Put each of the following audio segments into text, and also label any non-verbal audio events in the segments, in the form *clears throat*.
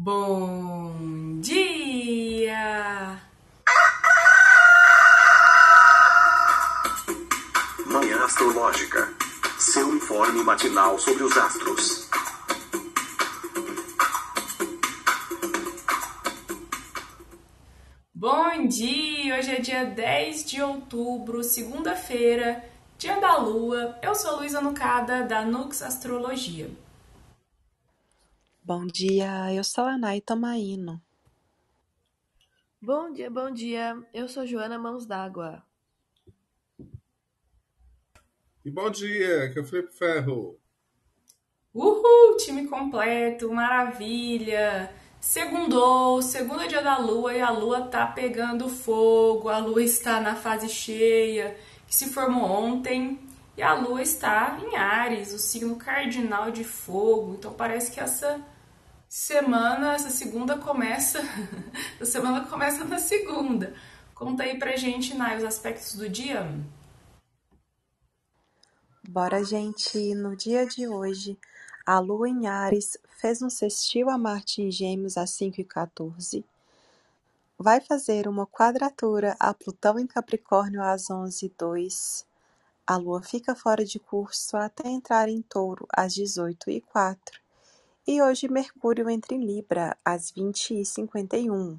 Bom dia! Manhã Astrológica. Seu informe matinal sobre os astros. Bom dia! Hoje é dia 10 de outubro, segunda-feira, dia da lua. Eu sou Luísa Nucada, da Nux Astrologia. Bom dia, eu sou a Nay Tomaino. Bom dia, bom dia. Eu sou Joana Mãos d'Água. E bom dia, que é o Felipe Ferro. Uhul! Time completo, maravilha! Segundou, segundo dia da lua e a lua tá pegando fogo, a lua está na fase cheia, que se formou ontem, e a lua está em Ares, o signo cardinal de fogo. Então parece que essa semana, essa segunda começa, *laughs* a semana começa na segunda. Conta aí pra gente, Nai, os aspectos do dia. Bora, gente! No dia de hoje, a Lua em Ares fez um sextil a Marte em Gêmeos às 5h14. Vai fazer uma quadratura a Plutão em Capricórnio às 11h02. A Lua fica fora de curso até entrar em Touro às 18h04. E hoje Mercúrio entra em Libra às 20h51.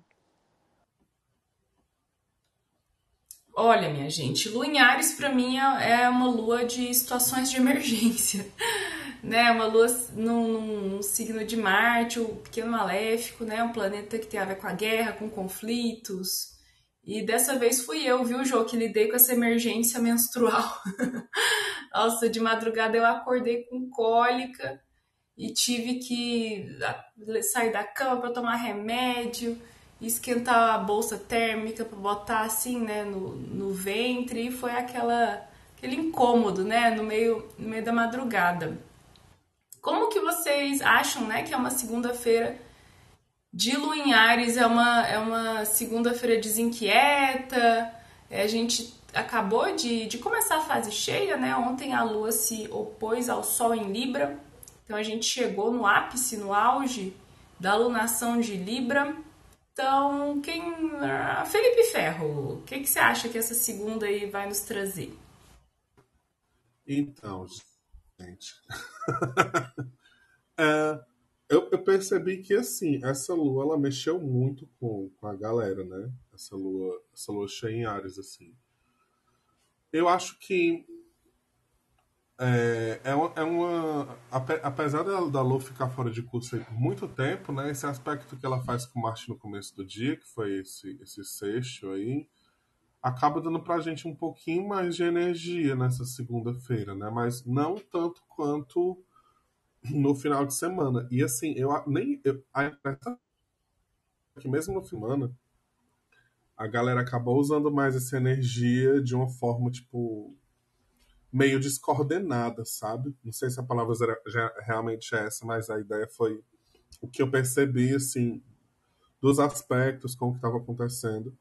Olha, minha gente, lua em Ares para mim é uma lua de situações de emergência, *laughs* né? Uma lua num, num, signo de Marte, o pequeno maléfico, né? Um planeta que tem a ver com a guerra, com conflitos. E dessa vez fui eu, viu, Jô, que lidei com essa emergência menstrual. *laughs* Nossa, de madrugada eu acordei com cólica e tive que sair da cama para tomar remédio esquentar a bolsa térmica para botar assim, né, no, no ventre e foi aquela aquele incômodo, né, no meio no meio da madrugada. Como que vocês acham, né, que é uma segunda-feira de lua em Ares, é uma é uma segunda-feira desinquieta, é, a gente acabou de, de começar a fase cheia, né? Ontem a lua se opôs ao sol em Libra. Então a gente chegou no ápice, no auge da lunação de Libra. Então, quem. Ah, Felipe Ferro, o que, que você acha que essa segunda aí vai nos trazer? Então, gente. *laughs* é, eu, eu, percebi que, assim, essa lua ela mexeu muito com, com a galera, né? Essa lua, essa lua cheia em Ares, assim. Eu acho que é, é, uma, é uma apesar da, da Lu ficar fora de curso por muito tempo, né? Esse aspecto que ela faz com o Marte no começo do dia, que foi esse, esse sexto aí, acaba dando pra gente um pouquinho mais de energia nessa segunda-feira, né? Mas não tanto quanto no final de semana. E assim, eu nem eu, a impressão é que mesmo no semana a galera acabou usando mais essa energia de uma forma tipo meio descoordenada, sabe? Não sei se a palavra já realmente é essa, mas a ideia foi o que eu percebi, assim, dos aspectos com o que estava acontecendo.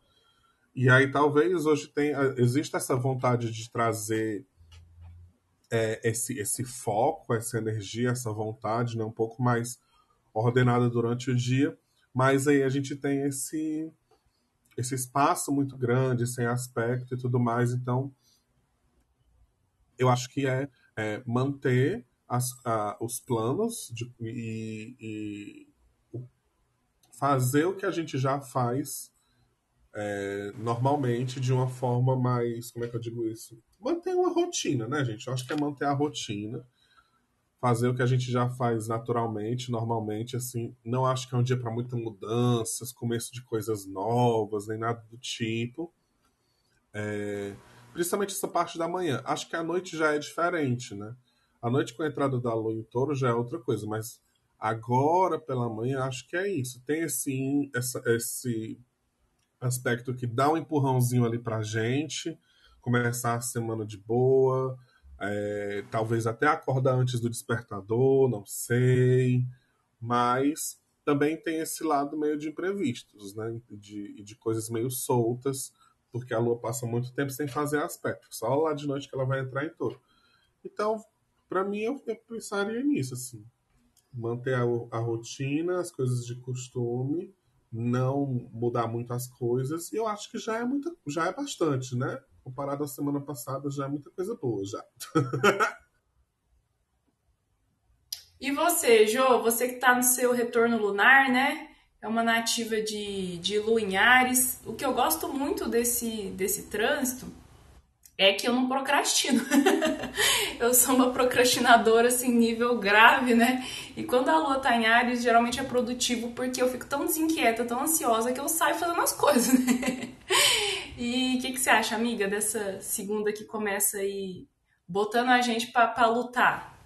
E aí talvez hoje tenha, exista essa vontade de trazer é, esse, esse foco, essa energia, essa vontade, né, um pouco mais ordenada durante o dia, mas aí a gente tem esse esse espaço muito grande, sem aspecto e tudo mais, então eu acho que é, é manter as, a, os planos de, e, e, fazer o que a gente já faz é, normalmente de uma forma mais. Como é que eu digo isso? Manter uma rotina, né, gente? Eu acho que é manter a rotina. Fazer o que a gente já faz naturalmente, normalmente, assim. Não acho que é um dia para muitas mudanças, começo de coisas novas, nem nada do tipo. É, principalmente essa parte da manhã. Acho que a noite já é diferente, né? A noite com a entrada da lua em touro já é outra coisa, mas agora pela manhã acho que é isso. Tem esse, essa, esse aspecto que dá um empurrãozinho ali pra gente, começar a semana de boa, é, talvez até acordar antes do despertador, não sei, mas também tem esse lado meio de imprevistos, né? De, de coisas meio soltas porque a Lua passa muito tempo sem fazer aspecto, só lá de noite que ela vai entrar em touro. Então, para mim, eu, eu, pensaria nisso, assim. manter a, a rotina, as coisas de costume, não mudar muito as coisas, e eu acho que já é muita, já é bastante, né? Comparado à semana passada, já é muita coisa boa já. *laughs* E você, Jo, você que está no seu retorno lunar, né? É uma nativa de, de Lua em Ares. O que eu gosto muito desse, desse trânsito é que eu não procrastino. *laughs* eu sou uma procrastinadora, assim, nível grave, né? E quando a lua tá em Ares, geralmente é produtivo porque eu fico tão desinquieta, tão ansiosa que eu saio fazendo as *laughs* coisas, né? E o que, que você acha, amiga, dessa segunda que começa aí botando a gente para lutar?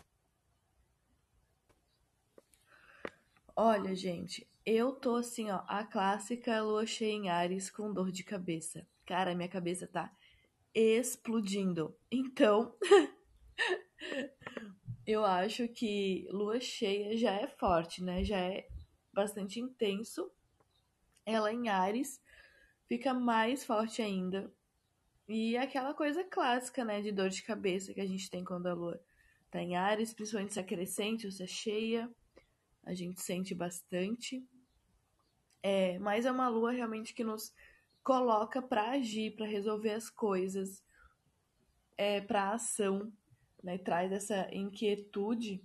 Olha, gente, eu tô assim, ó, a clássica lua cheia em Ares com dor de cabeça. Cara, minha cabeça tá explodindo. Então, *laughs* eu acho que lua cheia já é forte, né? Já é bastante intenso. Ela em Ares fica mais forte ainda. E aquela coisa clássica, né, de dor de cabeça que a gente tem quando a lua tá em Ares, principalmente se é crescente ou se é cheia a gente sente bastante. É, mas é uma lua realmente que nos coloca para agir, para resolver as coisas, é, para ação, né? Traz essa inquietude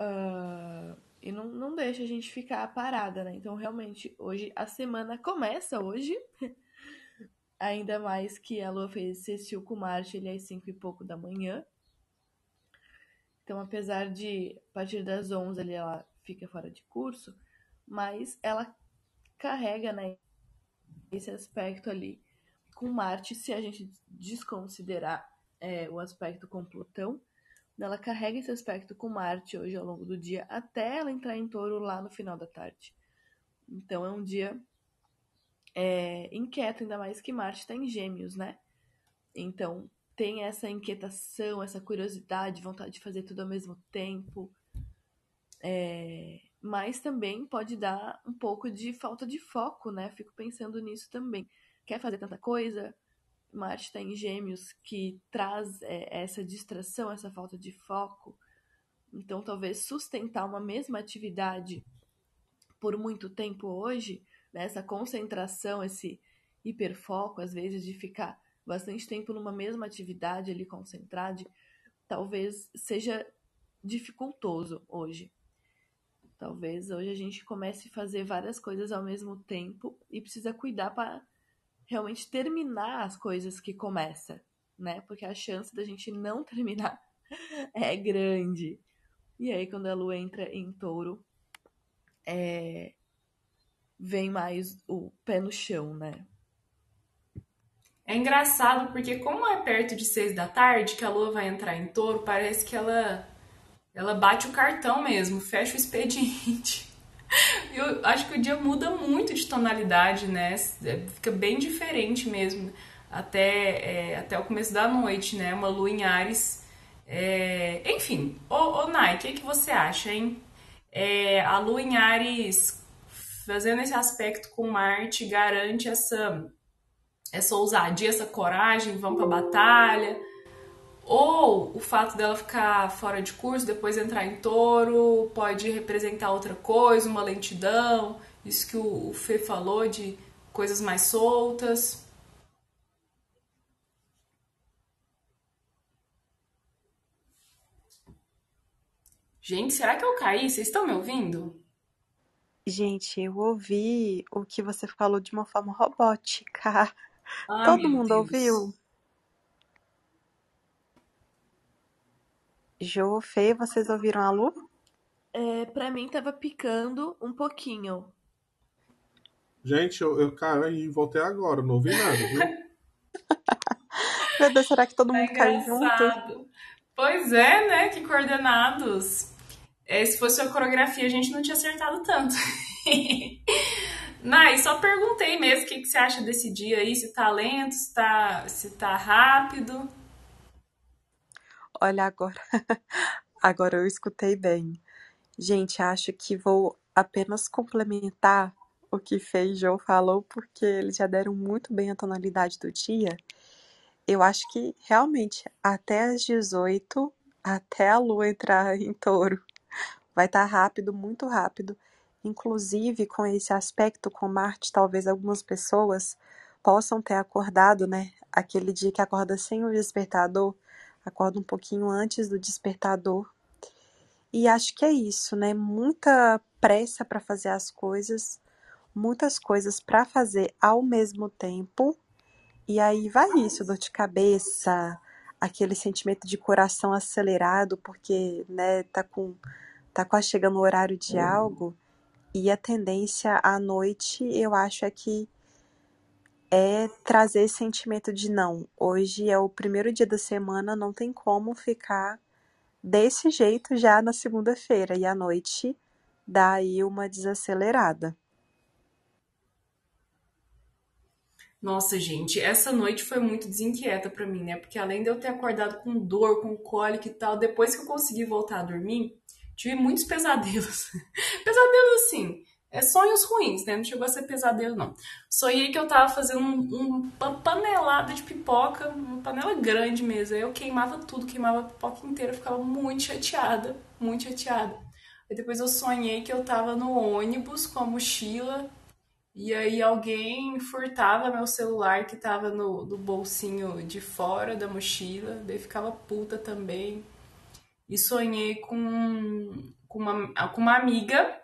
uh, e não, não deixa a gente ficar parada, né? Então, realmente, hoje, a semana começa hoje, *laughs* ainda mais que a lua fez sextil com Marte, ele é às 5 e pouco da manhã. Então, apesar de, a partir das 11 ali, ela fica fora de curso, mas ela carrega, né, esse aspecto ali com Marte, se a gente desconsiderar é, o aspecto com Plutão, ela carrega esse aspecto com Marte hoje ao longo do dia, até ela entrar em touro lá no final da tarde. Então é um dia é, inquieto, ainda mais que Marte está em gêmeos, né? Então tem essa inquietação, essa curiosidade, vontade de fazer tudo ao mesmo tempo. É, mas também pode dar um pouco de falta de foco, né? Fico pensando nisso também. Quer fazer tanta coisa? Marte está em Gêmeos, que traz é, essa distração, essa falta de foco. Então, talvez sustentar uma mesma atividade por muito tempo hoje, né? essa concentração, esse hiperfoco, às vezes, de ficar bastante tempo numa mesma atividade ali concentrado, talvez seja dificultoso hoje. Talvez hoje a gente comece a fazer várias coisas ao mesmo tempo e precisa cuidar para realmente terminar as coisas que começa, né? Porque a chance da gente não *laughs* terminar é grande. E aí quando a lua entra em touro, é... vem mais o pé no chão, né? É engraçado porque como é perto de seis da tarde que a lua vai entrar em touro, parece que ela ela bate o cartão mesmo, fecha o expediente. *laughs* Eu acho que o dia muda muito de tonalidade, né? É, fica bem diferente mesmo até, é, até o começo da noite, né? Uma lua em Ares. É... Enfim, ô, ô Nai, o que, que você acha, hein? É, a lua em Ares fazendo esse aspecto com Marte garante essa, essa ousadia, essa coragem, vamos pra batalha ou o fato dela ficar fora de curso, depois entrar em touro, pode representar outra coisa, uma lentidão, isso que o Fê falou de coisas mais soltas. Gente, será que eu caí? Vocês estão me ouvindo? Gente, eu ouvi o que você falou de uma forma robótica. Ai, Todo mundo Deus. ouviu? Jo, Fê, vocês ouviram a Lu? É, pra mim tava picando um pouquinho. Gente, eu, eu caí e voltei agora, não ouvi nada, viu? *laughs* Meu Deus, será que todo Tá mundo caiu junto? Pois é, né? Que coordenados. É, se fosse a coreografia, a gente não tinha acertado tanto. *laughs* Nai, só perguntei mesmo o que, que você acha desse dia aí, se tá lento, se tá, se tá rápido. Olha agora. *laughs* Agora eu escutei bem. Gente, acho que vou apenas complementar o que Fê Jo falou, porque eles já deram muito bem a tonalidade do dia. Eu acho que realmente até às 18, até a lua entrar *laughs* em touro, vai estar rápido, muito rápido. Inclusive, com esse aspecto com Marte, talvez algumas pessoas possam ter acordado, né? Aquele dia que acorda sem o despertador, acorda um pouquinho antes do despertador. E acho que é isso, né? Muita pressa para fazer as coisas, muitas coisas para fazer ao mesmo tempo. E aí vai isso, dor de cabeça, aquele sentimento de coração acelerado, porque, né, tá com tá quase chegando o horário de algo, e a tendência à noite, eu acho é que é trazer sentimento de não, hoje é o primeiro dia da semana, não tem como ficar desse jeito já na segunda-feira, e à noite dá aí uma desacelerada. Nossa, gente, essa noite foi muito desinquieta para mim, né? Porque além de eu ter acordado com dor, com cólica e tal, depois que eu consegui voltar a dormir, tive muitos *laughs* pesadelos. pesadelos assim, é sonhos ruins, né? Não chegou a ser pesadelo, não. Sonhei que eu tava fazendo um, uma panelada de pipoca, uma panela grande mesmo. Aí eu queimava tudo, queimava a pipoca inteira, ficava muito chateada, muito chateada. Aí depois eu sonhei que eu tava no ônibus com a mochila e aí alguém furtava meu celular que tava no, no bolsinho de fora da mochila, daí ficava puta também. E sonhei com, com, uma, com uma amiga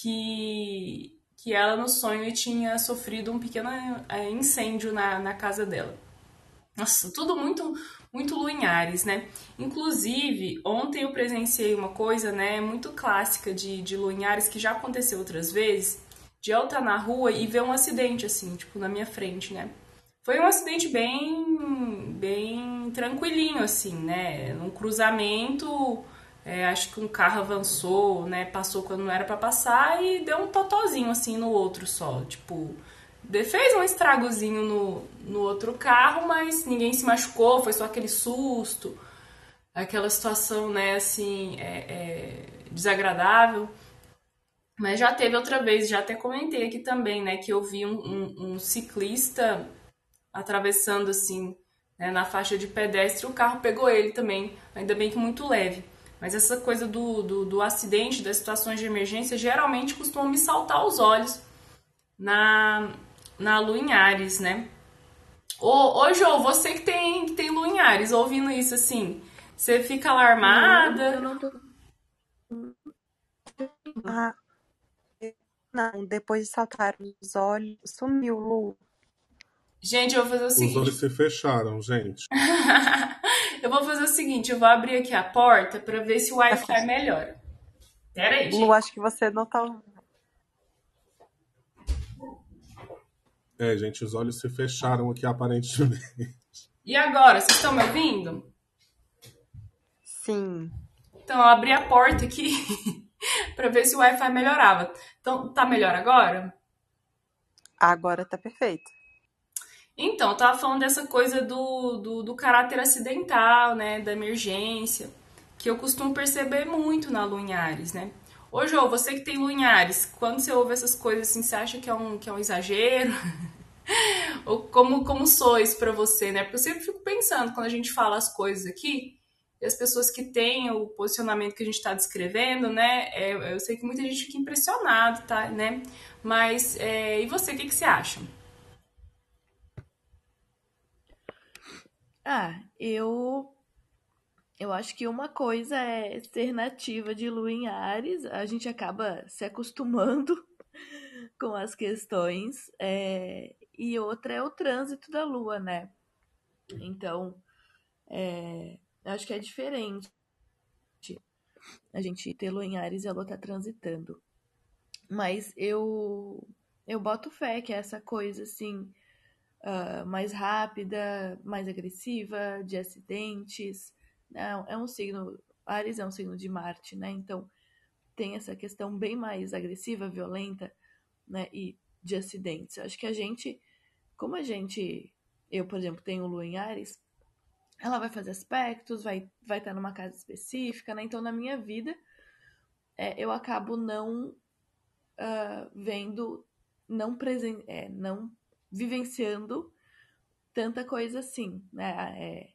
que, que ela no sonho tinha sofrido um pequeno é, incêndio na, na casa dela. Nossa, tudo muito muito luinhares, né? Inclusive, ontem eu presenciei uma coisa, né, muito clássica de, de luinhares que já aconteceu outras vezes, de eu estar na rua e ver um acidente, assim, tipo, na minha frente, né? Foi um acidente bem, bem tranquilinho, assim, né? Um cruzamento, é, acho que um carro avançou, né? Passou quando não era para passar e deu um totozinho, assim, no outro só. Tipo, fez um estragozinho no, no outro carro, mas ninguém se machucou, foi só aquele susto, aquela situação, né, assim, é, é, desagradável. Mas já teve outra vez, já até comentei aqui também, né, que eu vi um, um, um ciclista atravessando assim, né, na faixa de pedestre, o carro pegou ele também, ainda bem que muito leve. Mas essa coisa do, do, do acidente, das situações de emergência, geralmente costumam me saltar os olhos na, na Lua em Ares, né? Ô, ô Jô, você que tem, que tem Lua em Ares, ouvindo isso assim, você fica alarmada? Não, eu não tô... Ah, não, depois de saltar os olhos, sumiu, Lu. Gente, eu vou fazer o seguinte. Os olhos se fecharam, gente. *laughs* eu vou fazer o seguinte, eu vou abrir aqui a porta para ver se o Wi-Fi melhora. Pera aí, gente. Lu, acho que você não tá... É, gente, os olhos se fecharam aqui aparentemente. E agora, vocês estão me ouvindo? Sim. Então, eu abri a porta aqui *laughs* para ver se o Wi-Fi melhorava. Então, tá melhor agora? Agora tá perfeito. Então, eu tava falando dessa coisa do, do, do, caráter acidental, né? Da emergência, que eu costumo perceber muito na Lunhares, né? Ô, Jô, você que tem Lunhares, quando você ouve essas coisas assim, você acha que é um, que é um exagero? *laughs* Ou como, como sois para você, né? Porque eu sempre fico pensando, quando a gente fala as coisas aqui, e as pessoas que têm o posicionamento que a gente está descrevendo, né? É, eu sei que muita gente fica impressionado, tá? Né? Mas é, e você, o que, que você acha? Ah, eu eu acho que uma coisa é ser nativa de Lua em Ares, a gente acaba se acostumando *laughs* com as questões, é, e outra é o trânsito da Lua, né? Então, é, eu acho que é diferente a gente ter Lua em Ares e a Lua tá transitando. Mas eu eu boto fé que essa coisa assim uh, mais rápida, mais agressiva, de acidentes. Né? É um signo. Ares é um signo de Marte, né? Então tem essa questão bem mais agressiva, violenta, né? E de acidentes. Eu acho que a gente, como a gente, eu por exemplo tenho Lua em Ares, ela vai fazer aspectos, vai vai estar numa casa específica, né? Então na minha vida é, eu acabo não uh, vendo, não presen é, não vivenciando tanta coisa assim, né? É,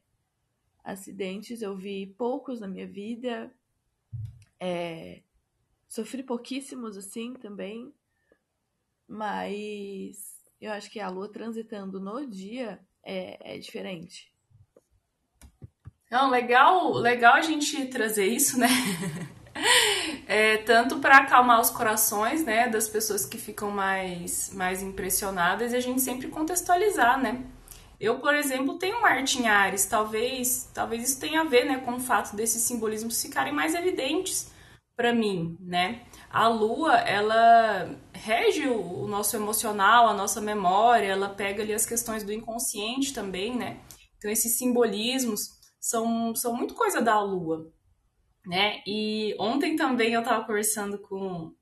acidentes eu vi poucos na minha vida, é, Sofri pouquíssimos assim também, mas eu acho que a lua transitando no dia é, é diferente. Não, legal, legal a gente trazer isso, né? *laughs* É, tanto para acalmar os corações, né, das pessoas que ficam mais, mais impressionadas e a gente sempre contextualizar, né? Eu, por exemplo, tenho Marte em Ares, talvez, talvez isso tenha a ver, né, com o fato desses simbolismos ficarem mais evidentes para mim, né? A Lua, ela rege o nosso emocional, a nossa memória, ela pega ali as questões do inconsciente também, né? Então esses simbolismos são, são muito coisa da Lua, né? E ontem também eu tava conversando com,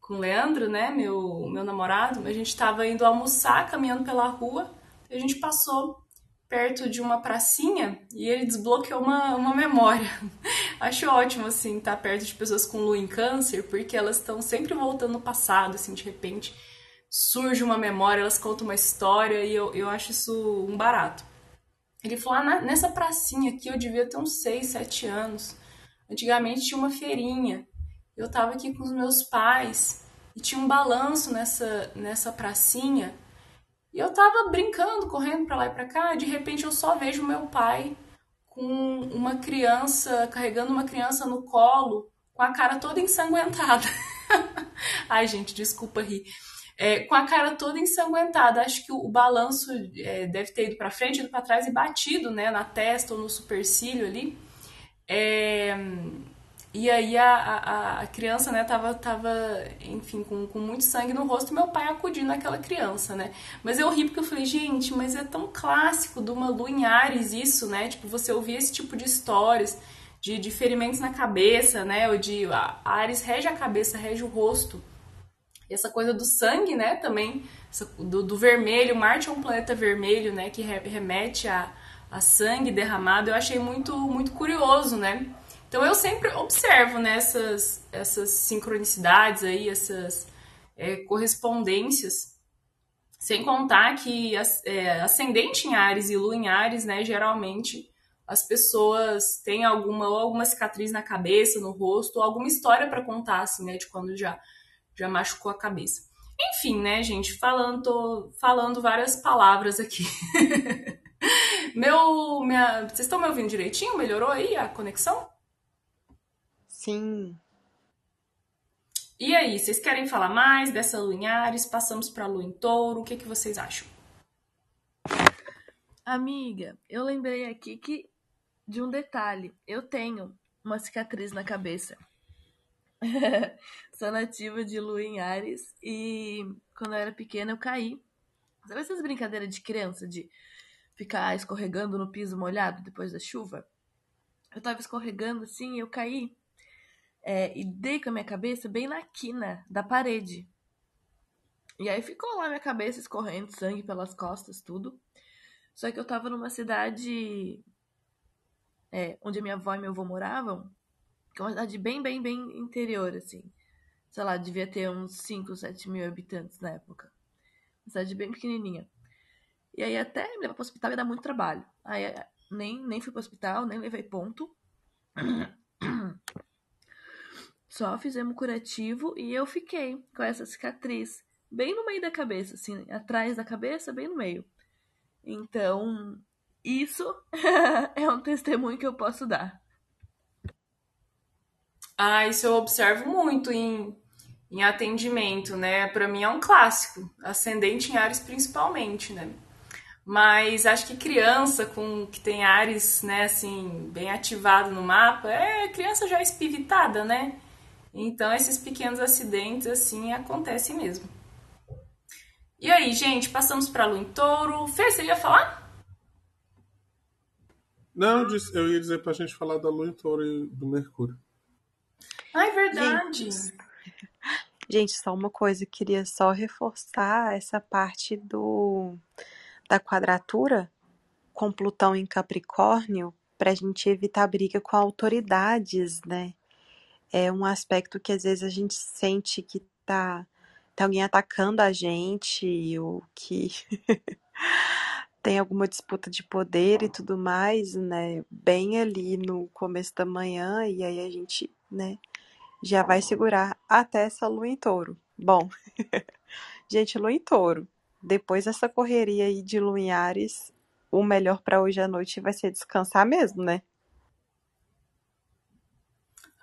com o Leandro, né, meu, meu namorado, a gente tava indo almoçar, caminhando pela rua, a gente passou perto de uma pracinha e ele desbloqueou uma, uma memória. *laughs* Acho ótimo, assim, estar tá perto de pessoas com lua em câncer, porque elas estão sempre voltando no passado, assim, de repente surge uma memória, elas contam uma história e eu, eu acho isso um barato. Ele falou, ah, nessa pracinha aqui eu devia ter uns 6, 7 anos. Antigamente tinha uma feirinha. Eu tava aqui com os meus pais e tinha um balanço nessa, nessa pracinha. E eu tava brincando, correndo para lá e para cá, e de repente eu só vejo meu pai com uma criança, carregando uma criança no colo, com a cara toda ensanguentada. *laughs* Ai, gente, desculpa rir. É, com a cara toda ensanguentada. Acho que o, o balanço é, deve ter ido para frente, ido para trás e batido, né, na testa ou no supercílio ali. É, e aí a, a, a, criança, né, tava, tava enfim, com, com muito sangue no rosto meu pai acudindo aquela criança, né? Mas eu ri porque eu falei, gente, mas é tão clássico de uma lua em Ares isso, né? Tipo, você ouvir esse tipo de histórias, de, de ferimentos na cabeça, né? Ou de a Ares rege a cabeça, rege o rosto. E essa coisa do sangue, né, também, do, do vermelho, Marte é um planeta vermelho, né, que remete a a sangue derramado, eu achei muito, muito curioso, né? Então eu sempre observo nessas né, essas sincronicidades aí, essas é, correspondências, sem contar que é, ascendente em Ares e Lua em Ares, né, geralmente as pessoas têm alguma ou alguma cicatriz na cabeça, no rosto, ou alguma história para contar, assim, né, de quando já, já machucou a cabeça. Enfim, né, gente, falando, tô falando várias palavras aqui. *laughs* Meu, minha, vocês estão me ouvindo direitinho? Melhorou aí a conexão? Sim. E aí, vocês querem falar mais dessa lua em Ares? Passamos para a lua em Touro? O que, que vocês acham? Amiga, eu lembrei aqui que de um detalhe. Eu tenho uma cicatriz na cabeça. *laughs* Sou nativa de lua em Ares e quando eu era pequena eu caí. Sabe essas brincadeiras de criança de ficar escorregando no piso molhado depois da chuva. Eu tava escorregando assim e eu caí. É, e dei com a minha cabeça bem na quina da parede. E aí ficou lá minha cabeça escorrendo sangue pelas costas, tudo. Só que eu tava numa cidade é, onde minha avó e meu avô moravam, que é uma cidade bem, bem, bem interior, assim. Sei lá, devia ter uns 5, 7 mil habitantes na época. Uma cidade bem pequenininha. E aí até me levar pro hospital ia dar muito trabalho. Aí eh, nem, nem fui pro hospital, nem levei ponto. *clears throat* Só fizemos curativo e eu fiquei com essa cicatriz bem no meio da cabeça, assim, atrás da cabeça, bem no meio. Então, isso *laughs* é um testemunho que eu posso dar. Ah, isso eu observo muito em, em atendimento, né? Para mim é um clássico, ascendente em Ares principalmente, né? Mas acho que criança com que tem Ares, né, assim, bem ativado no mapa, é criança já espivitada, né? Então esses pequenos acidentes assim acontecem mesmo. E aí, gente, passamos para Lua em Touro. Fê, você ia falar? Não, eu ia dizer pra gente falar da Lua em Touro e do Mercúrio. Ah, é verdade. Gente, gente, só uma coisa, queria só reforçar essa parte do da quadratura com Plutão em Capricórnio para a gente evitar briga com autoridades, né? É um aspecto que às vezes a gente sente que tá, tá alguém atacando a gente, ou que *laughs* tem alguma disputa de poder e tudo mais, né? Bem ali no começo da manhã, e aí a gente, né, já vai segurar até essa lua em touro. Bom, *laughs* gente, lua em touro. Depois dessa correria aí de lua em Ares, o melhor para hoje à noite vai ser descansar mesmo, né?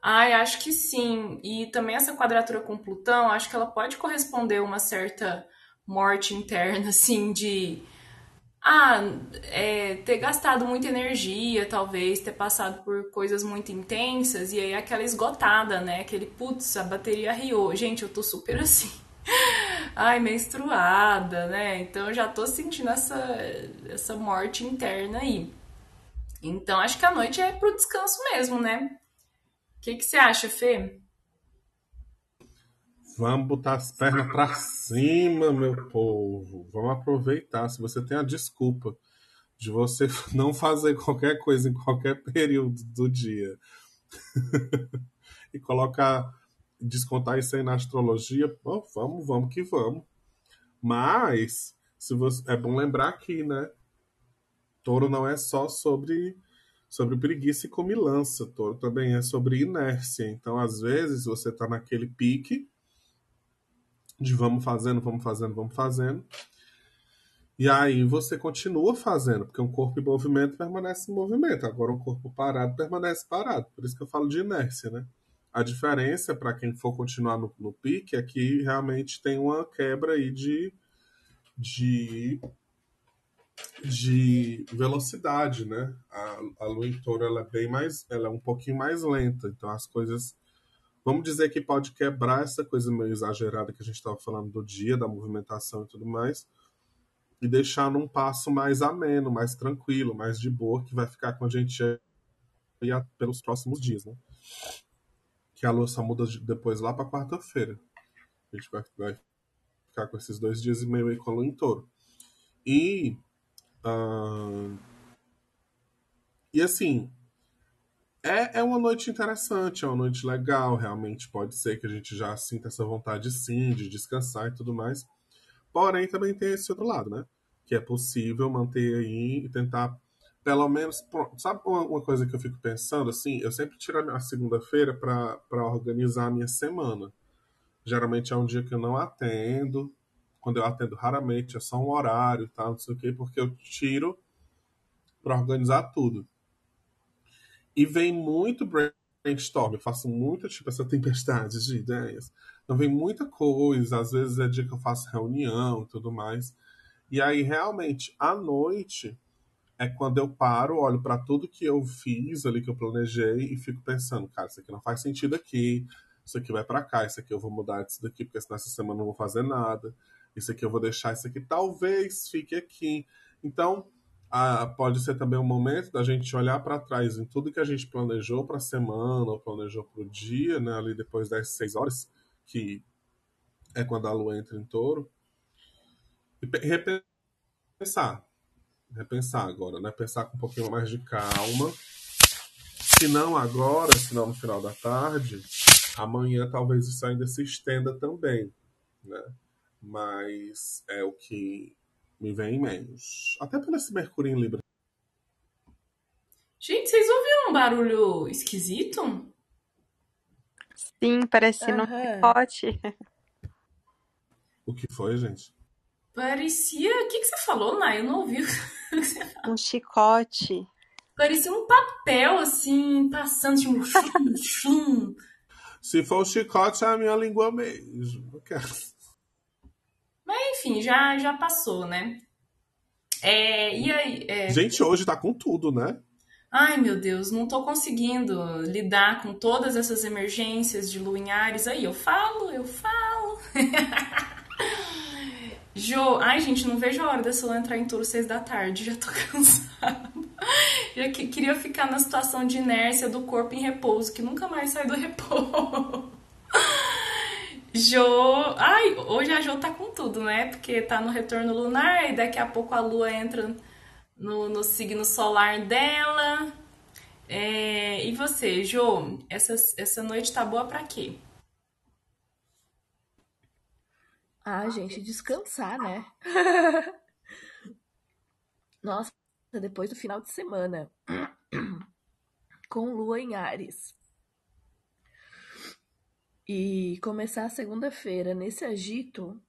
Ai, acho que sim. E também essa quadratura com Plutão, acho que ela pode corresponder a uma certa morte interna, *laughs* assim, de ah, é, ter gastado muita energia, talvez, ter passado por coisas muito intensas, e aí aquela esgotada, né? Aquele putz, a bateria riou. Gente, eu tô super assim. Ai, menstruada, né? Então já tô sentindo essa, essa morte interna aí. Então acho que a noite é pro descanso mesmo, né? O que, que você acha, Fê? Vamos botar as pernas para cima, meu povo. Vamos aproveitar. Se você tem a desculpa de você *laughs* não fazer qualquer coisa em qualquer *laughs* período do dia *laughs* e colocar, descontar isso aí na astrologia, pô, vamos, vamos que vamos. Mas se você, é bom lembrar que, né? Touro não é só sobre sobre preguiça e comilança. Touro também é sobre inércia. Então, às vezes, você está naquele pique de vamos fazendo, vamos fazendo, vamos fazendo. E aí você continua fazendo, porque um corpo em movimento permanece em movimento. Agora, um corpo parado permanece parado. Por isso que eu falo de inércia, né? A diferença, para quem for continuar no, no pique, é que realmente tem uma quebra aí de, de de velocidade, né? A, a lua em touro ela é bem mais, ela é um pouquinho mais lenta, então as coisas, vamos dizer que pode quebrar essa coisa meio exagerada que a gente estava falando do dia, da movimentação e tudo mais, e deixar num passo mais ameno, mais tranquilo, mais de boa, que vai ficar com a gente pelos próximos dias, né? Que a lua só muda depois lá para quarta-feira. A gente vai, vai ficar com esses dois dias e meio aí com a lua em touro. E Uh, e assim, é, é uma noite interessante, é uma noite legal, realmente pode ser que a gente já sinta essa vontade sim, de descansar e tudo mais. Porém, também tem esse outro lado, né? Que é possível manter aí e tentar, pelo menos. Sabe uma coisa que eu fico pensando? Assim, eu sempre tiro a segunda-feira para organizar a minha semana. Geralmente é um dia que eu não atendo, quando eu atendo raramente, é só um horário, tá, não sei o quê, porque eu tiro para organizar tudo. E vem muito brainstorm, eu faço muito, tipo, essa tempestade de ideias. Então vem muita coisa, às vezes é dia que eu faço reunião e tudo mais. E aí, realmente, à noite é quando eu paro, olho para tudo que eu fiz ali, que eu planejei, e fico pensando, cara, isso aqui não faz sentido aqui, isso aqui vai para cá, isso aqui eu vou mudar disso daqui, porque senão essa semana eu não vou fazer nada isso aqui eu vou deixar, isso aqui talvez fique aqui. Então, ah, pode ser também um momento da gente olhar para trás em tudo que a gente planejou para a semana, ou planejou para o dia, né, ali depois das seis horas, que é quando a lua entra em touro, e repensar. Repensar agora, né? Pensar com um pouquinho mais de calma. Se não agora, se não no final da tarde, amanhã talvez isso ainda se estenda também, né? mas é o que me vem em menos. Até pelo esse Mercúrio em Libra. Gente, vocês ouviram um barulho esquisito? Sim, parecendo uhum. um chicote. O que foi, gente? Parecia. O que, que você falou, Nai? Eu não ouvi. Um chicote. Parecia um papel, assim, passando, tipo, chum, chum. Se for o chicote, é a minha língua mesmo. Mas enfim, já, já passou, né? É, e aí, é... Gente, hoje tá com tudo, né? Ai, meu Deus, não tô conseguindo lidar com todas essas emergências de luinhares. Aí eu falo, eu falo. *laughs* Jo, ai gente, não vejo a hora dessa lua entrar em touro seis da tarde, já tô *laughs* cansada. Já que, queria ficar na situação de inércia do corpo em repouso, que nunca mais sai do repouso. *laughs* Jo. Ai, hoje a Jo tá com tudo, né? Porque tá no retorno lunar e daqui a pouco a lua entra no, no signo solar dela. É... E você, Jo? Essa, essa noite tá boa pra quê? Ah, gente, descansar, né? *laughs* Nossa, depois do final de semana. *clears throat* Com lua em Ares e começar a segunda-feira nesse agito,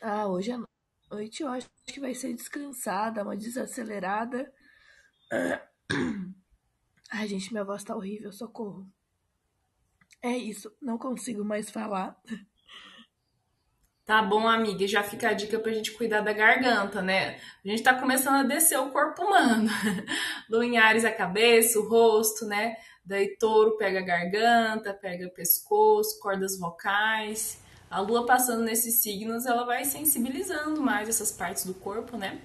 ah, hoje à noite eu acho que vai ser descansada, uma desacelerada. *clears throat* Ai, gente, minha voz tá horrível, socorro. É isso, não consigo mais falar. *laughs* Tá bom, amiga, já fica a dica pra gente cuidar da garganta, né? A gente tá começando a descer o corpo humano. *laughs* Lunhares a cabeça, o rosto, né? Daí touro pega a garganta, pega o pescoço, cordas vocais. A lua passando nesses signos, ela vai sensibilizando mais essas partes do corpo, né?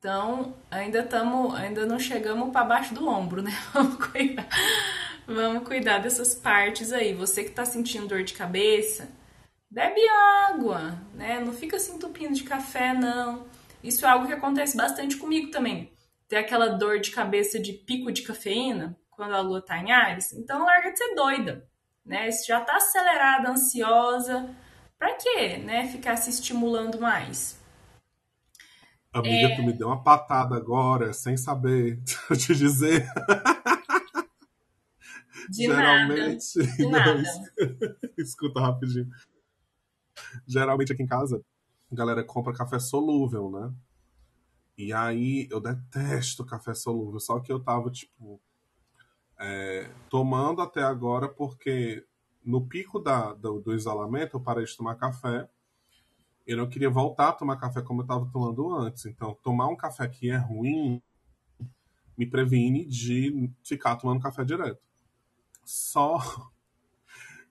Então, ainda estamos, ainda não chegamos para baixo do ombro, né? *laughs* Vamos cuidar. Vamos cuidar dessas partes aí. Você que está sentindo dor de cabeça, bebe água, né? Não fica se entupindo de café, não. Isso é algo que acontece bastante comigo também. Tem aquela dor de cabeça de pico de cafeína quando a lua tá em Ares. Então, larga de ser doida, né? Se já tá acelerada, ansiosa, pra quê, né? Ficar se estimulando mais. Amiga, é... tu me deu uma patada agora, sem saber *laughs* te dizer. De Geralmente, nada. De nada. *laughs* escuta rapidinho. Geralmente aqui em casa, a galera compra café solúvel, né? E aí eu detesto café solúvel, só que eu tava, tipo, é, tomando até agora porque no pico da, do, do isolamento eu parei de tomar café eu não queria voltar a tomar café como eu estava tomando antes. Então, tomar um café que é ruim me previne de ficar tomando café direto. Só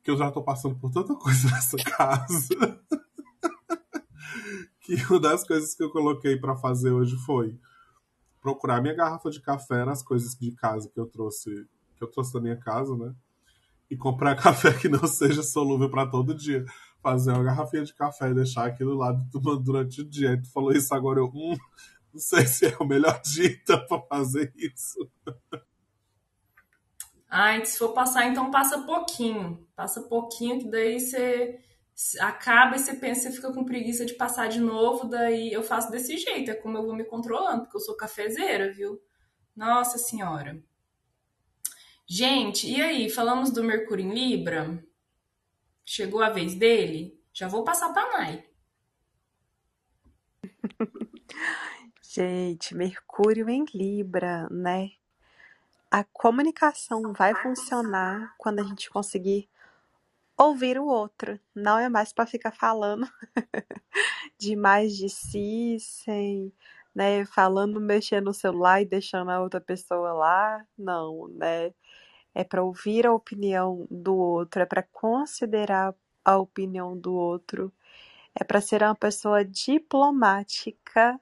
que eu já estou passando por tanta coisa *laughs* nessa casa que uma das coisas que eu coloquei para fazer hoje foi procurar minha garrafa de café nas coisas de casa que eu trouxe que eu trouxe da minha casa, né? E comprar *laughs* café que não seja solúvel para todo dia fazer uma garrafinha de café e deixar aqui do lado *laughs* tomando durante o dia. E tu falou isso agora, eu, hum, não sei se é o melhor dia então, para fazer isso. Ai, se for passar, então passa pouquinho. Passa pouquinho, que daí você acaba e você pensa, você fica com preguiça de passar de novo, daí eu faço desse jeito, é como eu vou me controlando, porque eu sou cafezeira, viu? Nossa senhora. Gente, e aí, falamos do Mercúrio em Libra? Chegou a vez dele? Já vou passar para Nai. *laughs* Gente, Mercúrio em Libra, né? A comunicação vai funcionar quando a gente conseguir ouvir o outro. Não é mais para ficar falando *laughs* demais de si, sem, né, falando, mexendo no celular e deixando a outra pessoa lá. Não, né? é para ouvir a opinião do outro, é para considerar a opinião do outro, é para ser uma pessoa diplomática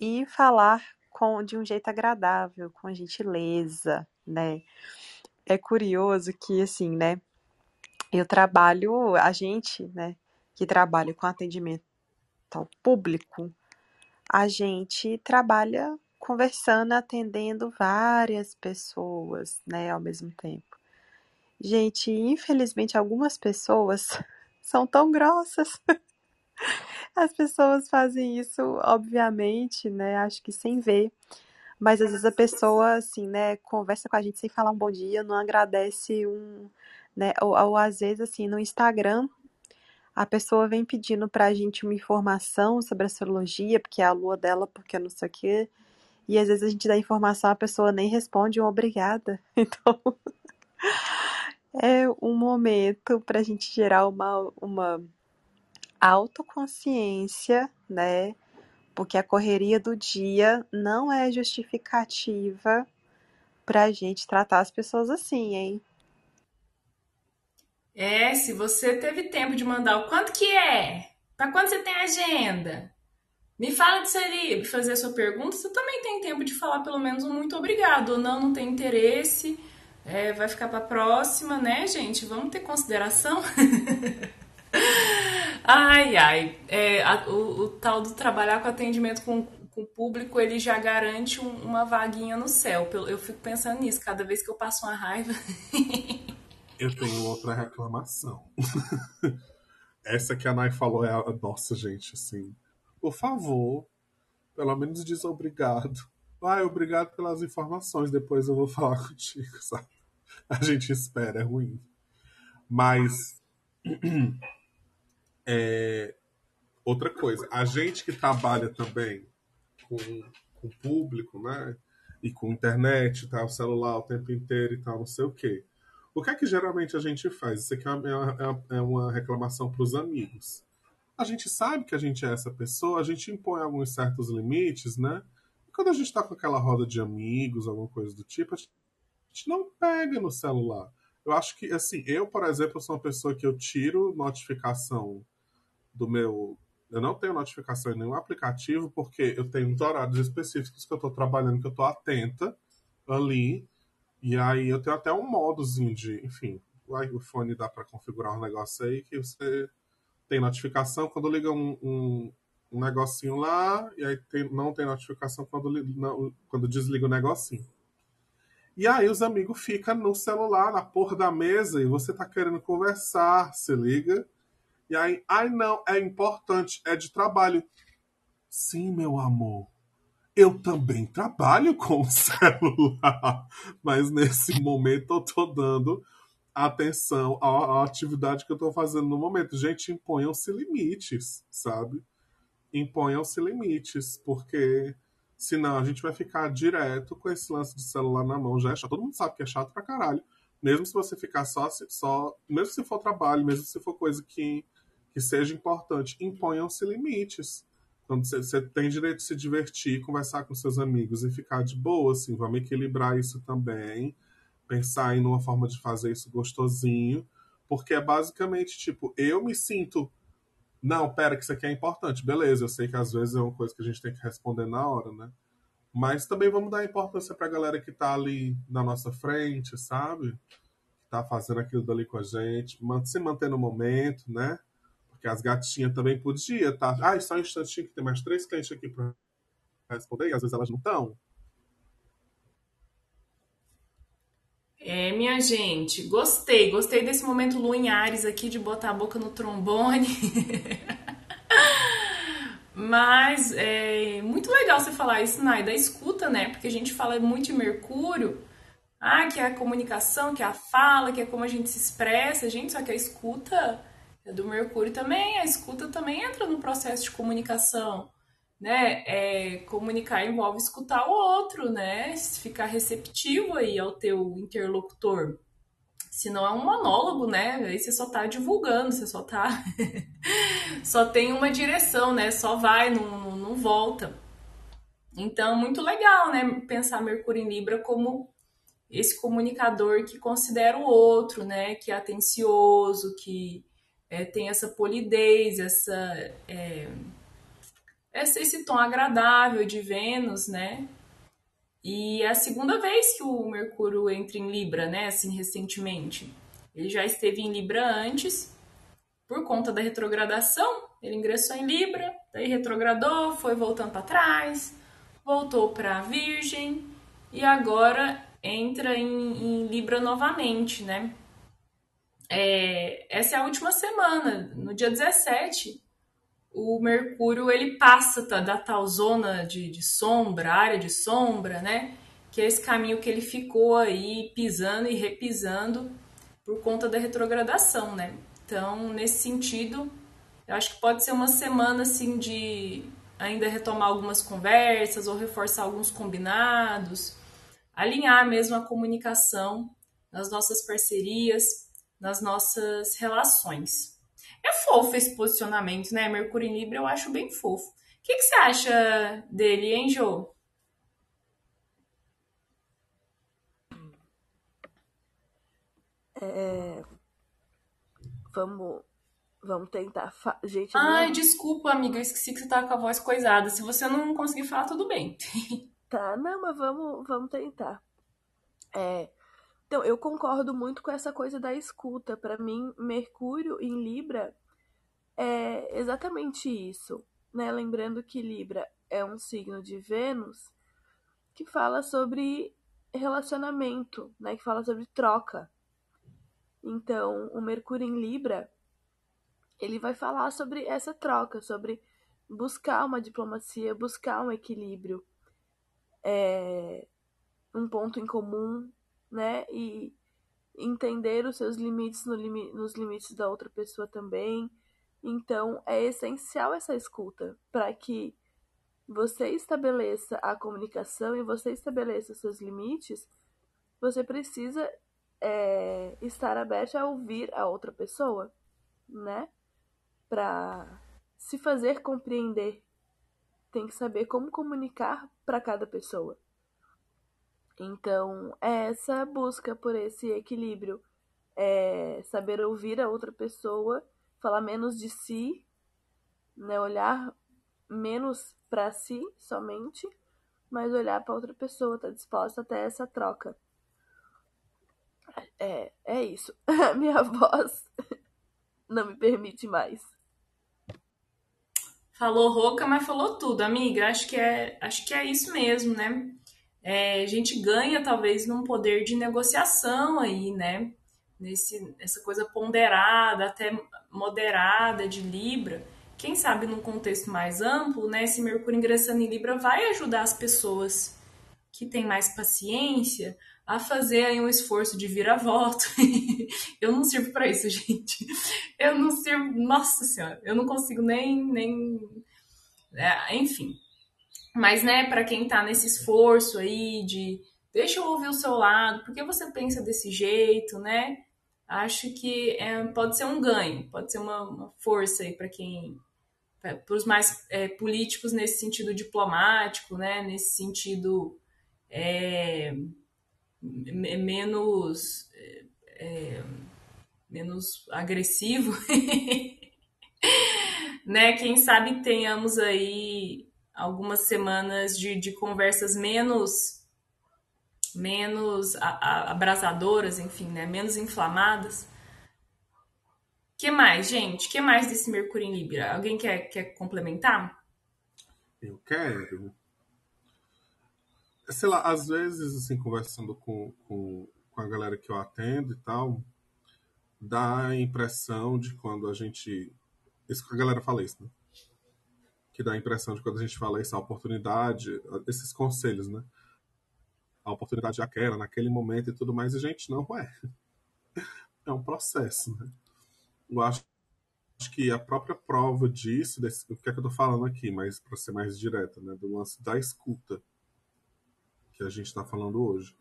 e falar com de um jeito agradável, com gentileza, né? É curioso que assim, né? Eu trabalho, a gente, né, que trabalha com atendimento ao público, a gente trabalha conversando, atendendo várias pessoas, né, ao mesmo tempo. Gente, infelizmente algumas pessoas *laughs* são tão grossas. *laughs* As pessoas fazem isso, obviamente, né, acho que sem ver. Mas às vezes a pessoa, assim, né, conversa com a gente sem falar um bom dia, não agradece um, né, ou, ou às vezes, assim, no Instagram, a pessoa vem pedindo pra gente uma informação sobre astrologia, porque é a lua dela, porque não sei o quê. E às vezes a gente dá informação, a pessoa nem responde um obrigada. *laughs* Então, é um momento para a gente gerar uma, uma autoconsciência, né? Porque a correria do dia não é justificativa para a gente tratar as pessoas assim, hein? É, se você teve tempo de mandar o quanto que é, para quando você tem agenda, me fala de ser fazer a sua pergunta. Você também tem tempo de falar pelo menos um muito obrigado. Ou não, não tem interesse. É, vai ficar para próxima, né, gente? Vamos ter consideração. *laughs* ai, ai. É, a, o, o, tal do trabalhar com atendimento com, com o público, ele já garante um, uma vaguinha no céu. Eu fico pensando nisso cada vez que eu passo uma raiva. eu tenho outra reclamação. *laughs* Essa que a Nai falou é a nossa, gente, assim por favor, pelo menos diz obrigado. Ah, obrigado pelas informações, depois eu vou falar contigo, sabe? A gente espera, é ruim. Mas *clears throat* é, outra coisa, a gente que trabalha também com, com público, né? E com internet, tá, o celular o tempo inteiro e tal, não sei o quê. O que é que geralmente a gente faz? Isso aqui é uma, é uma é reclamação para os amigos. A gente sabe que a gente é essa pessoa, a gente impõe alguns certos limites, né? E quando a gente está com aquela roda de amigos, alguma coisa do tipo, a gente não pega no celular. Eu acho que, assim, eu, por exemplo, sou uma pessoa que eu tiro notificação do meu. Eu não tenho notificação em nenhum aplicativo, porque eu tenho uns horários específicos que eu estou trabalhando, que eu estou atenta ali. E aí eu tenho até um modozinho de, enfim, o iPhone dá para configurar um negócio aí que você tem notificação quando liga um, um, um negocinho lá, e aí tem, não tem notificação quando, não, quando desliga o negocinho. E aí os amigos ficam no celular, na porra da mesa, e você tá querendo conversar, se liga. E aí, ai não, é importante, é de trabalho. Sim, meu amor. Eu também trabalho com o celular, *laughs* mas nesse momento eu tô dando atenção à, à atividade que eu tô fazendo no momento. Gente, imponham-se limites, sabe? Imponham-se limites, porque senão a gente vai ficar direto com esse lance de celular na mão. Já é chato. Todo mundo sabe que é chato pra caralho. Mesmo se você ficar só, só mesmo se for trabalho, mesmo se for coisa que, que seja importante, imponham-se limites você, você, tem direito de se divertir, conversar com seus amigos e ficar de boa, assim, vamos equilibrar isso também, pensar em uma forma de fazer isso gostosinho, porque é basicamente tipo, eu me sinto, não, pera, que isso aqui é importante, beleza, eu sei que às vezes é uma coisa que a gente tem que responder na hora, né? Mas também vamos dar importância pra galera que tá ali na nossa frente, sabe? Que tá fazendo aquilo dali com a gente, se manter no momento, né? Porque as gatinhas também podiam, tá? Ah, só um instantinho que tem mais três clientes aqui para responder, e às vezes elas não estão. É, minha gente, gostei, gostei desse momento Lu em Ares aqui de botar a boca no trombone. *laughs* Mas é muito legal você falar isso, Nai, da escuta, né? Porque a gente fala muito de Mercúrio, ah, que é a comunicação, que é a fala, que é como a gente se expressa, gente, só que a escuta do Mercúrio também, a escuta também entra no processo de comunicação, né? É, comunicar envolve escutar o outro, né? Ficar receptivo aí ao teu interlocutor. Se não é um monólogo, né? Aí você só tá divulgando, você só tá. *laughs* só tem uma direção, né? Só vai, não, não volta. Então, muito legal, né? Pensar Mercúrio em Libra como esse comunicador que considera o outro, né? Que é atencioso, que é, tem essa polidez, essa, é, esse tom agradável de Vênus, né? E é a segunda vez que o Mercúrio entra em Libra, né? Assim, recentemente. Ele já esteve em Libra antes, por conta da retrogradação. Ele ingressou em Libra, daí retrogradou, foi voltando para trás, voltou para Virgem e agora entra em, em Libra novamente, né? É, essa é a última semana, no dia 17, o Mercúrio ele passa tá, da tal zona de, de sombra, área de sombra, né? Que é esse caminho que ele ficou aí pisando e repisando por conta da retrogradação, né? Então, nesse sentido, eu acho que pode ser uma semana assim de ainda retomar algumas conversas ou reforçar alguns combinados, alinhar mesmo a comunicação nas nossas parcerias, nas nossas relações. É fofo esse posicionamento, né? Mercúrio em Libra eu acho bem fofo. O que, que você acha dele, hein, Jo? É... Vamos, vamos tentar. Fa... Gente, Ai, não... desculpa, amiga, eu esqueci que você tava com a voz coisada. Se você não conseguir falar, tudo bem. *laughs* tá, não, mas vamos, vamos tentar. É, então, eu concordo muito com essa coisa da escuta. Para mim, Mercúrio em Libra é exatamente isso, né? Lembrando que Libra é um signo de Vênus que fala sobre relacionamento, né? Que fala sobre troca. Então, o Mercúrio em Libra, ele vai falar sobre essa troca, sobre buscar uma diplomacia, buscar um equilíbrio, é, um ponto em comum, né? E entender os seus limites no limi nos limites da outra pessoa também. Então, é essencial essa escuta para que você estabeleça a comunicação e você estabeleça os seus limites. Você precisa é, estar aberto a ouvir a outra pessoa, né? Para se fazer compreender. Tem que saber como comunicar para cada pessoa. Então, é essa busca por esse equilíbrio. É saber ouvir a outra pessoa, falar menos de si, né? olhar menos para si somente, mas olhar para outra pessoa, tá disposta até essa troca. É, é isso. *laughs* Minha voz *laughs* não me permite mais. Falou rouca, mas falou tudo, amiga. Acho que é, acho que é isso mesmo, né? É, a gente ganha talvez num poder de negociação aí, né? Nesse, essa coisa ponderada, até moderada de Libra. Quem sabe num contexto mais amplo, né? Esse Mercúrio ingressando em Libra vai ajudar as pessoas que têm mais paciência a fazer aí um esforço de vira-voto. *laughs* eu não sirvo para isso, gente. Eu não sirvo, nossa senhora, eu não consigo nem nem é, enfim. Mas né, para quem tá nesse esforço aí de deixa eu ouvir o seu lado, por que você pensa desse jeito, né? Acho que é, pode ser um ganho, pode ser uma, uma força aí para quem para os mais é, políticos nesse sentido diplomático, né? Nesse sentido é, menos é, menos agressivo, *laughs* né? Quem sabe tenhamos aí algumas semanas de, de conversas menos menos abrasadoras, enfim, né? Menos inflamadas. que mais, gente? que mais desse Mercúrio em Libra? Alguém quer, quer complementar? Eu quero sei lá, às vezes, assim, conversando com, com, com a galera que eu atendo e tal, dá a impressão de quando a gente. Isso que a galera fala isso, né? Que dá a impressão de quando a gente fala isso, a oportunidade, esses conselhos, né? A oportunidade já quer, naquele momento e tudo mais, e gente, não é. *laughs* É um processo, né? Eu acho, acho que a própria prova disso, desse, o que é que eu tô falando aqui, mas para ser mais direta, né? Do lance da escuta que a gente está falando hoje.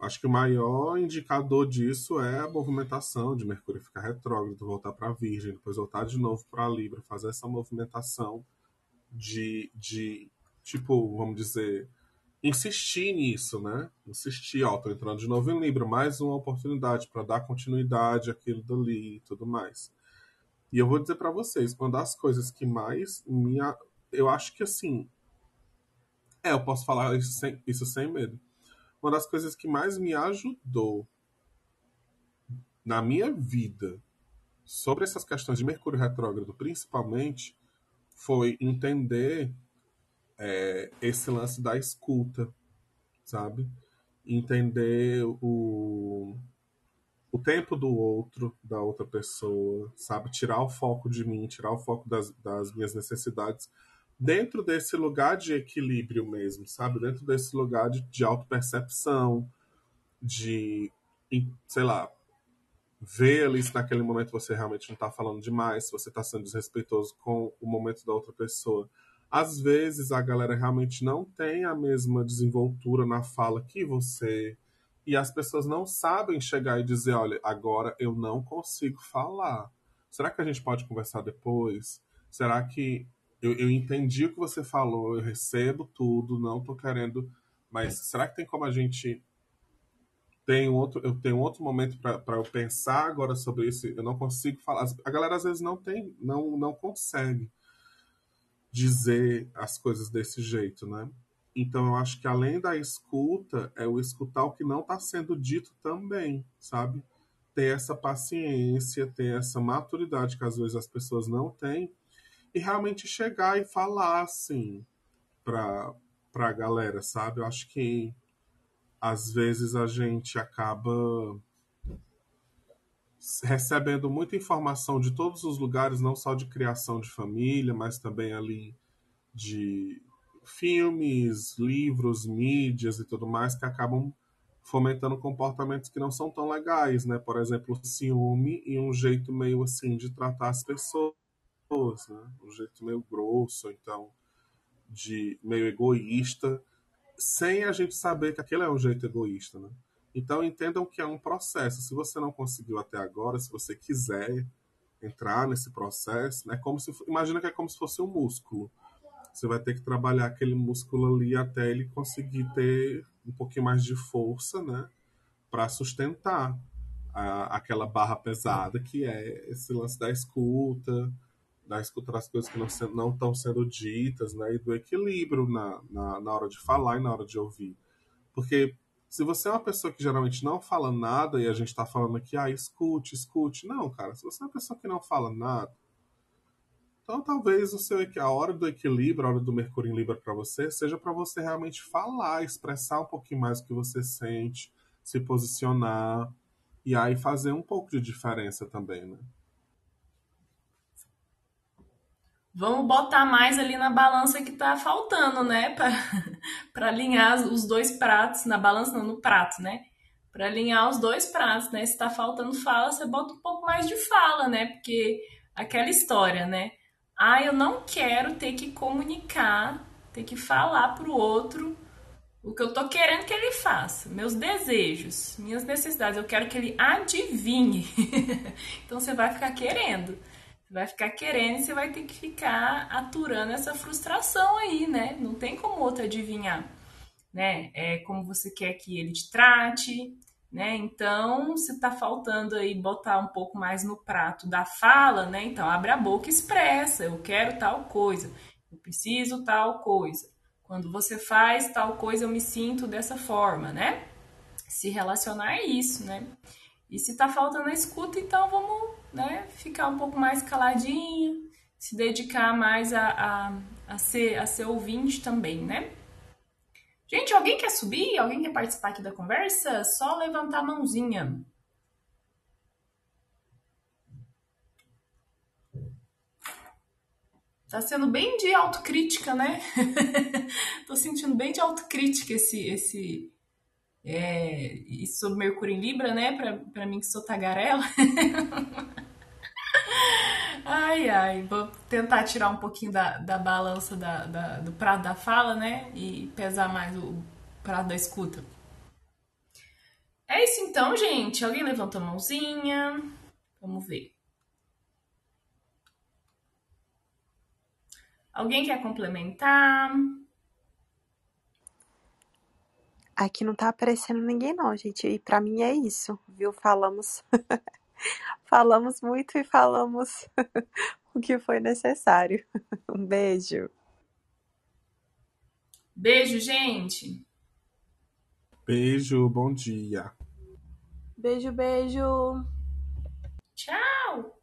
Acho que o maior indicador disso é a movimentação de Mercúrio ficar retrógrado, voltar para Virgem, depois voltar de novo para Libra, fazer essa movimentação de, de, tipo, vamos dizer, insistir nisso, né? Insistir, ó, tô entrando de novo em Libra, mais uma oportunidade para dar continuidade àquilo dali e tudo mais. E eu vou dizer para vocês, uma das coisas que mais me. Eu acho que assim, é, eu posso falar isso sem, isso sem medo. Uma das coisas que mais me ajudou na minha vida sobre essas questões de Mercúrio retrógrado, principalmente, foi entender é, esse lance da escuta, sabe? Entender o, o tempo do outro, da outra pessoa, sabe? Tirar o foco de mim, tirar o foco das, das minhas necessidades dentro desse lugar de equilíbrio mesmo, sabe? Dentro desse lugar de, de autopercepção, de, sei lá, ver ali se naquele momento você realmente não está falando demais, se você está sendo desrespeitoso com o momento da outra pessoa. Às vezes a galera realmente não tem a mesma desenvoltura na fala que você, e as pessoas não sabem chegar e dizer: olha, agora eu não consigo falar. Será que a gente pode conversar depois? Será que eu, eu entendi o que você falou, eu recebo tudo, não tô querendo. Mas será que tem como a gente tem outro, eu tenho outro momento para eu pensar agora sobre isso. Eu não consigo falar. A galera às vezes não tem, não, não consegue dizer as coisas desse jeito, né? Então eu acho que além da escuta, é o escutar o que não está sendo dito também, sabe? Ter essa paciência, ter essa maturidade que às vezes as pessoas não têm e realmente chegar e falar assim para a galera, sabe? Eu acho que às vezes a gente acaba recebendo muita informação de todos os lugares, não só de criação de família, mas também ali de filmes, livros, mídias e tudo mais, que acabam fomentando comportamentos que não são tão legais, né? Por exemplo, ciúme e um jeito meio assim de tratar as pessoas, né? Um jeito meio grosso, então, de meio egoísta, sem a gente saber que aquele é um jeito egoísta, né? Então entendam que é um processo. Se você não conseguiu até agora, se você quiser entrar nesse processo, né? Como se imagina que é como se fosse um músculo. Você vai ter que trabalhar aquele músculo ali até ele conseguir ter um pouquinho mais de força, né? Para sustentar a, aquela barra pesada que é esse lance da escuta, da escuta das coisas que não estão sendo ditas, né? E do equilíbrio na, na, na hora de falar e na hora de ouvir. Porque se você é uma pessoa que geralmente não fala nada e a gente está falando aqui, ah, escute, escute. Não, cara, se você é uma pessoa que não fala nada, então talvez o seu, a hora do equilíbrio, a hora do Mercúrio em Libra para você, seja para você realmente falar, expressar um pouquinho mais o que você sente, se posicionar e aí fazer um pouco de diferença também, né? Vamos botar mais ali na balança que tá faltando, né? *laughs* Para alinhar os dois pratos, na balança não, no prato, né? Para alinhar os dois pratos, né? Se tá faltando fala, você bota um pouco mais de fala, né? Porque aquela história, né? Ah, eu não quero ter que comunicar, ter que falar pro outro o que eu tô querendo que ele faça, meus desejos, minhas necessidades, eu quero que ele adivinhe. *laughs* então você vai ficar querendo vai ficar querendo e você vai ter que ficar aturando essa frustração aí, né? Não tem como outro adivinhar, né? É como você quer que ele te trate, né? Então, se tá faltando aí botar um pouco mais no prato da fala, né? Então, abre a boca e expressa, eu quero tal coisa, eu preciso tal coisa. Quando você faz tal coisa, eu me sinto dessa forma, né? Se relacionar é isso, né? E se tá faltando a escuta, então vamos né, ficar um pouco mais caladinho, se dedicar mais a, a, a, ser, a ser ouvinte também, né? Gente, alguém quer subir? Alguém quer participar aqui da conversa? Só levantar a mãozinha. Tá sendo bem de autocrítica, né? *laughs* Tô sentindo bem de autocrítica esse, esse, é, isso sobre Mercúrio em Libra, né? Pra, pra mim que sou tagarela. *laughs* ai, ai, vou tentar tirar um pouquinho da, da balança da, da, do prato da fala, né? E pesar mais o prato da escuta. É isso então, gente. Alguém levantou a mãozinha? Vamos ver. Alguém quer complementar? Aqui não tá aparecendo ninguém não, gente. E para mim é isso, viu? Falamos *laughs* falamos muito e falamos *laughs* o que foi necessário. Um beijo. Beijo, gente. Beijo, bom dia. Beijo, beijo. Tchau.